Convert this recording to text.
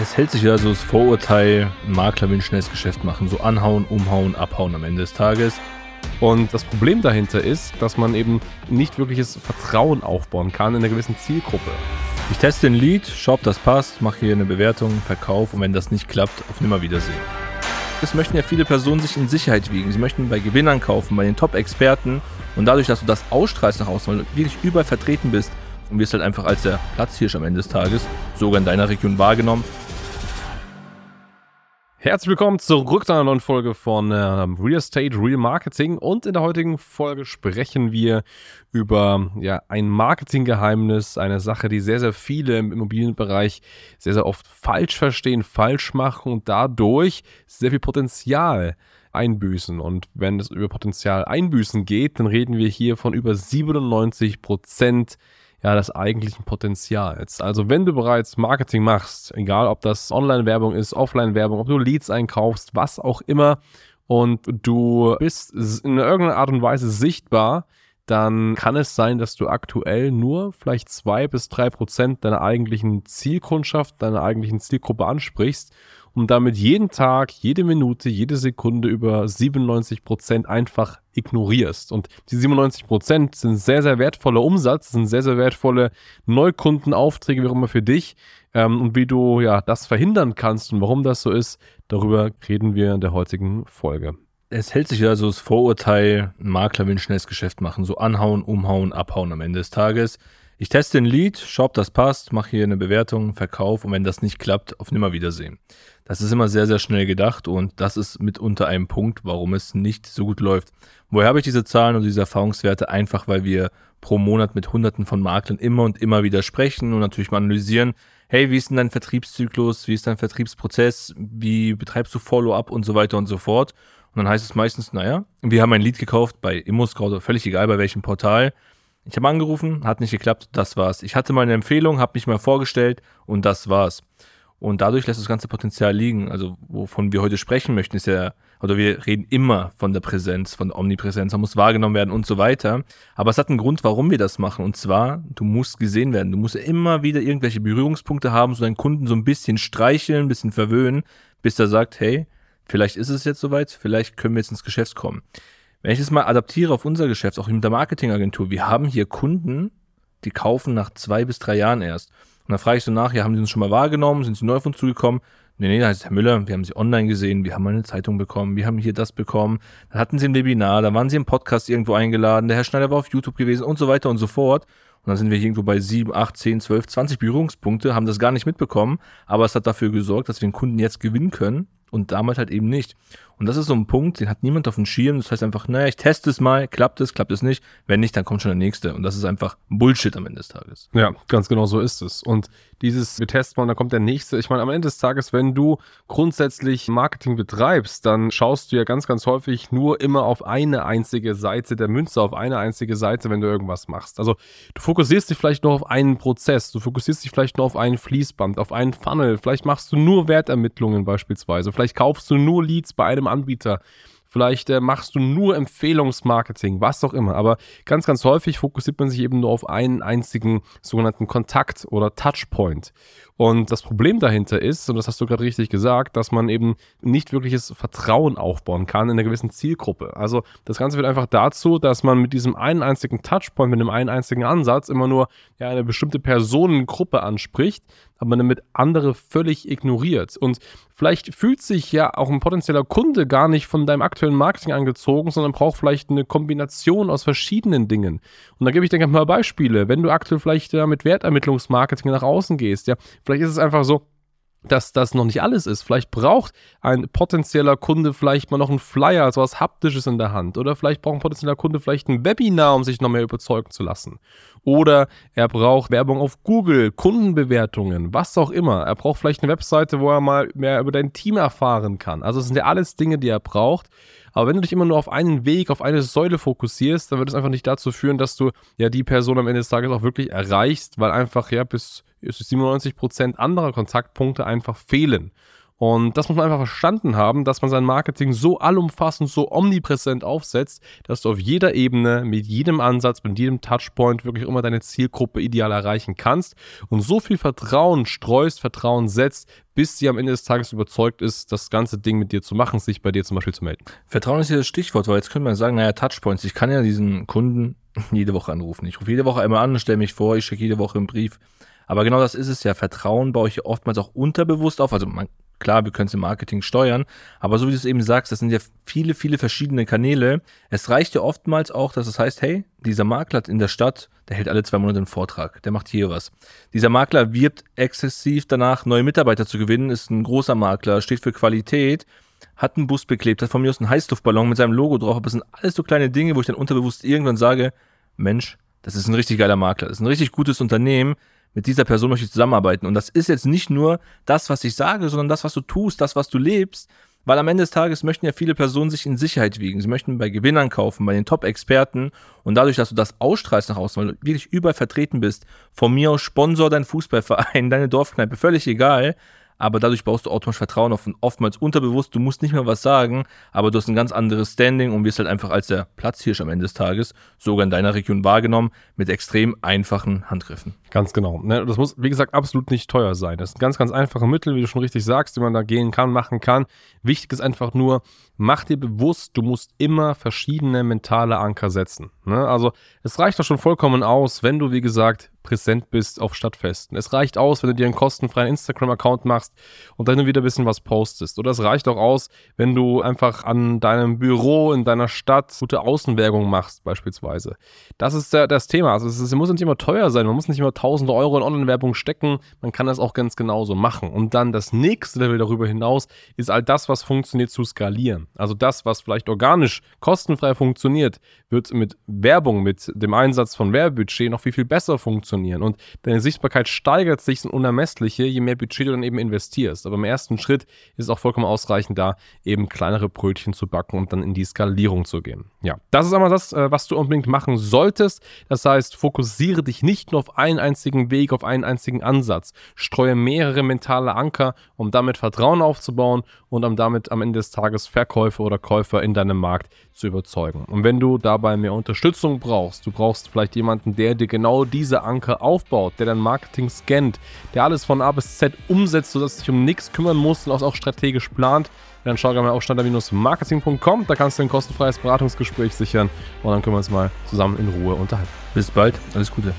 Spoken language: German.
Es hält sich ja so das Vorurteil, ein Makler will ein schnelles Geschäft machen, so anhauen, umhauen, abhauen am Ende des Tages. Und das Problem dahinter ist, dass man eben nicht wirkliches Vertrauen aufbauen kann in einer gewissen Zielgruppe. Ich teste den Lead, schau, ob das passt, mache hier eine Bewertung, Verkauf und wenn das nicht klappt, auf Nimmerwiedersehen. Es möchten ja viele Personen sich in Sicherheit wiegen. Sie möchten bei Gewinnern kaufen, bei den Top-Experten und dadurch, dass du das ausstrahlst nach außen, weil du wirklich überall vertreten bist und wirst halt einfach als der Platzhirsch am Ende des Tages sogar in deiner Region wahrgenommen, Herzlich willkommen zurück zu einer neuen Folge von äh, Real Estate, Real Marketing. Und in der heutigen Folge sprechen wir über ja, ein Marketinggeheimnis, eine Sache, die sehr, sehr viele im Immobilienbereich sehr, sehr oft falsch verstehen, falsch machen und dadurch sehr viel Potenzial einbüßen. Und wenn es über Potenzial einbüßen geht, dann reden wir hier von über 97 Prozent ja, des eigentlichen Potenzials. Also wenn du bereits Marketing machst, egal ob das Online-Werbung ist, Offline-Werbung, ob du Leads einkaufst, was auch immer, und du bist in irgendeiner Art und Weise sichtbar, dann kann es sein, dass du aktuell nur vielleicht zwei bis drei Prozent deiner eigentlichen Zielkundschaft, deiner eigentlichen Zielgruppe ansprichst und damit jeden Tag, jede Minute, jede Sekunde über 97 Prozent einfach ignorierst. Und die 97 Prozent sind sehr, sehr wertvoller Umsatz, sind sehr, sehr wertvolle Neukundenaufträge, wie auch immer für dich. Ähm, und wie du ja das verhindern kannst und warum das so ist, darüber reden wir in der heutigen Folge. Es hält sich ja so das Vorurteil, ein Makler will ein schnelles Geschäft machen, so anhauen, umhauen, abhauen am Ende des Tages. Ich teste den Lead, schau, ob das passt, mache hier eine Bewertung, Verkauf und wenn das nicht klappt, auf Nimmerwiedersehen. Das ist immer sehr, sehr schnell gedacht und das ist mitunter ein Punkt, warum es nicht so gut läuft. Woher habe ich diese Zahlen und diese Erfahrungswerte? Einfach, weil wir pro Monat mit Hunderten von Maklern immer und immer wieder sprechen und natürlich mal analysieren, hey, wie ist denn dein Vertriebszyklus, wie ist dein Vertriebsprozess, wie betreibst du Follow-up und so weiter und so fort. Und dann heißt es meistens, naja, wir haben ein Lead gekauft bei ImmoScout, völlig egal bei welchem Portal. Ich habe angerufen, hat nicht geklappt, das war's. Ich hatte meine Empfehlung, habe mich mal vorgestellt und das war's. Und dadurch lässt das ganze Potenzial liegen. Also wovon wir heute sprechen möchten, ist ja, oder wir reden immer von der Präsenz, von der Omnipräsenz, man muss wahrgenommen werden und so weiter. Aber es hat einen Grund, warum wir das machen. Und zwar, du musst gesehen werden. Du musst immer wieder irgendwelche Berührungspunkte haben, so deinen Kunden so ein bisschen streicheln, ein bisschen verwöhnen, bis er sagt, hey, vielleicht ist es jetzt soweit, vielleicht können wir jetzt ins Geschäft kommen. Wenn ich das mal adaptiere auf unser Geschäft, auch mit der Marketingagentur, wir haben hier Kunden, die kaufen nach zwei bis drei Jahren erst. Und dann frage ich so nach, ja, haben Sie uns schon mal wahrgenommen? Sind Sie neu auf uns zugekommen? Nee, nee, da heißt Herr Müller, wir haben Sie online gesehen, wir haben mal eine Zeitung bekommen, wir haben hier das bekommen, dann hatten Sie ein Webinar, da waren Sie im Podcast irgendwo eingeladen, der Herr Schneider war auf YouTube gewesen und so weiter und so fort. Und dann sind wir irgendwo bei 7, 8, 10, 12, 20 Berührungspunkte, haben das gar nicht mitbekommen, aber es hat dafür gesorgt, dass wir den Kunden jetzt gewinnen können und damals halt eben nicht. Und das ist so ein Punkt, den hat niemand auf dem Schirm. Das heißt einfach, naja, ich teste es mal, klappt es, klappt es nicht. Wenn nicht, dann kommt schon der nächste. Und das ist einfach Bullshit am Ende des Tages. Ja, ganz genau so ist es. Und dieses, wir testen mal, dann kommt der nächste. Ich meine, am Ende des Tages, wenn du grundsätzlich Marketing betreibst, dann schaust du ja ganz, ganz häufig nur immer auf eine einzige Seite der Münze, auf eine einzige Seite, wenn du irgendwas machst. Also du fokussierst dich vielleicht nur auf einen Prozess, du fokussierst dich vielleicht nur auf ein Fließband, auf einen Funnel, vielleicht machst du nur Wertermittlungen beispielsweise, vielleicht kaufst du nur Leads bei einem Anbieter. Vielleicht äh, machst du nur Empfehlungsmarketing, was auch immer. Aber ganz, ganz häufig fokussiert man sich eben nur auf einen einzigen sogenannten Kontakt oder Touchpoint. Und das Problem dahinter ist, und das hast du gerade richtig gesagt, dass man eben nicht wirkliches Vertrauen aufbauen kann in einer gewissen Zielgruppe. Also das Ganze wird einfach dazu, dass man mit diesem einen einzigen Touchpoint, mit dem einen einzigen Ansatz immer nur ja, eine bestimmte Personengruppe anspricht, aber damit andere völlig ignoriert. Und vielleicht fühlt sich ja auch ein potenzieller Kunde gar nicht von deinem aktuellen Marketing angezogen, sondern braucht vielleicht eine Kombination aus verschiedenen Dingen. Und da gebe ich dir mal Beispiele. Wenn du aktuell vielleicht ja, mit Wertermittlungsmarketing nach außen gehst, ja, vielleicht ist es einfach so, dass das noch nicht alles ist. Vielleicht braucht ein potenzieller Kunde vielleicht mal noch einen Flyer, so was Haptisches in der Hand. Oder vielleicht braucht ein potenzieller Kunde vielleicht ein Webinar, um sich noch mehr überzeugen zu lassen. Oder er braucht Werbung auf Google, Kundenbewertungen, was auch immer. Er braucht vielleicht eine Webseite, wo er mal mehr über dein Team erfahren kann. Also es sind ja alles Dinge, die er braucht. Aber wenn du dich immer nur auf einen Weg, auf eine Säule fokussierst, dann wird es einfach nicht dazu führen, dass du ja die Person am Ende des Tages auch wirklich erreichst, weil einfach ja bis 97 Prozent anderer Kontaktpunkte einfach fehlen. Und das muss man einfach verstanden haben, dass man sein Marketing so allumfassend, so omnipräsent aufsetzt, dass du auf jeder Ebene, mit jedem Ansatz, mit jedem Touchpoint wirklich immer deine Zielgruppe ideal erreichen kannst und so viel Vertrauen streust, Vertrauen setzt, bis sie am Ende des Tages überzeugt ist, das ganze Ding mit dir zu machen, sich bei dir zum Beispiel zu melden. Vertrauen ist hier das Stichwort, weil jetzt könnte man sagen, naja, Touchpoints, ich kann ja diesen Kunden jede Woche anrufen. Ich rufe jede Woche einmal an, stelle mich vor, ich schicke jede Woche einen Brief. Aber genau das ist es ja. Vertrauen baue ich oftmals auch unterbewusst auf. Also man, klar, wir können es im Marketing steuern, aber so wie du es eben sagst, das sind ja viele, viele verschiedene Kanäle. Es reicht ja oftmals auch, dass es heißt, hey, dieser Makler in der Stadt, der hält alle zwei Monate einen Vortrag, der macht hier was. Dieser Makler wirbt exzessiv danach, neue Mitarbeiter zu gewinnen, ist ein großer Makler, steht für Qualität, hat einen Bus beklebt, hat von mir aus einen Heißluftballon mit seinem Logo drauf, aber das sind alles so kleine Dinge, wo ich dann unterbewusst irgendwann sage, Mensch, das ist ein richtig geiler Makler, das ist ein richtig gutes Unternehmen, mit dieser Person möchte ich zusammenarbeiten. Und das ist jetzt nicht nur das, was ich sage, sondern das, was du tust, das, was du lebst. Weil am Ende des Tages möchten ja viele Personen sich in Sicherheit wiegen. Sie möchten bei Gewinnern kaufen, bei den Top-Experten. Und dadurch, dass du das ausstrahlst nach außen, weil du wirklich überall vertreten bist, von mir aus Sponsor dein Fußballverein, deine Dorfkneipe, völlig egal, aber dadurch baust du automatisch Vertrauen auf und oftmals unterbewusst, du musst nicht mehr was sagen, aber du hast ein ganz anderes Standing und wirst halt einfach als der Platzhirsch am Ende des Tages sogar in deiner Region wahrgenommen mit extrem einfachen Handgriffen. Ganz genau. Ne, das muss, wie gesagt, absolut nicht teuer sein. Das sind ganz, ganz einfache Mittel, wie du schon richtig sagst, die man da gehen kann, machen kann. Wichtig ist einfach nur, mach dir bewusst, du musst immer verschiedene mentale Anker setzen. Ne? Also es reicht doch schon vollkommen aus, wenn du, wie gesagt, präsent bist auf Stadtfesten. Es reicht aus, wenn du dir einen kostenfreien Instagram-Account machst und dann wieder ein bisschen was postest. Oder es reicht auch aus, wenn du einfach an deinem Büro in deiner Stadt gute Außenwerbung machst, beispielsweise. Das ist das Thema. Also es, ist, es muss nicht immer teuer sein. Man muss nicht immer tausende Euro in Online-Werbung stecken. Man kann das auch ganz genauso machen. Und dann das nächste Level darüber hinaus ist all das, was funktioniert, zu skalieren. Also das, was vielleicht organisch kostenfrei funktioniert, wird mit Werbung, mit dem Einsatz von Werbebudget noch viel, viel besser funktionieren funktionieren. Und deine Sichtbarkeit steigert sich ins Unermessliche, je mehr Budget du dann eben investierst. Aber im ersten Schritt ist es auch vollkommen ausreichend, da eben kleinere Brötchen zu backen und dann in die Skalierung zu gehen. Ja, das ist einmal das, äh, was du unbedingt machen solltest. Das heißt, fokussiere dich nicht nur auf einen einzigen Weg, auf einen einzigen Ansatz. Streue mehrere mentale Anker, um damit Vertrauen aufzubauen und um damit am Ende des Tages Verkäufer oder Käufer in deinem Markt zu überzeugen. Und wenn du dabei mehr Unterstützung brauchst, du brauchst vielleicht jemanden, der dir genau diese Anker Anker aufbaut, der dein Marketing scannt, der alles von A bis Z umsetzt, sodass du dich um nichts kümmern musst und auch strategisch plant, dann schau gerne mal auf standard-marketing.com. Da kannst du ein kostenfreies Beratungsgespräch sichern und dann können wir uns mal zusammen in Ruhe unterhalten. Bis bald, alles Gute.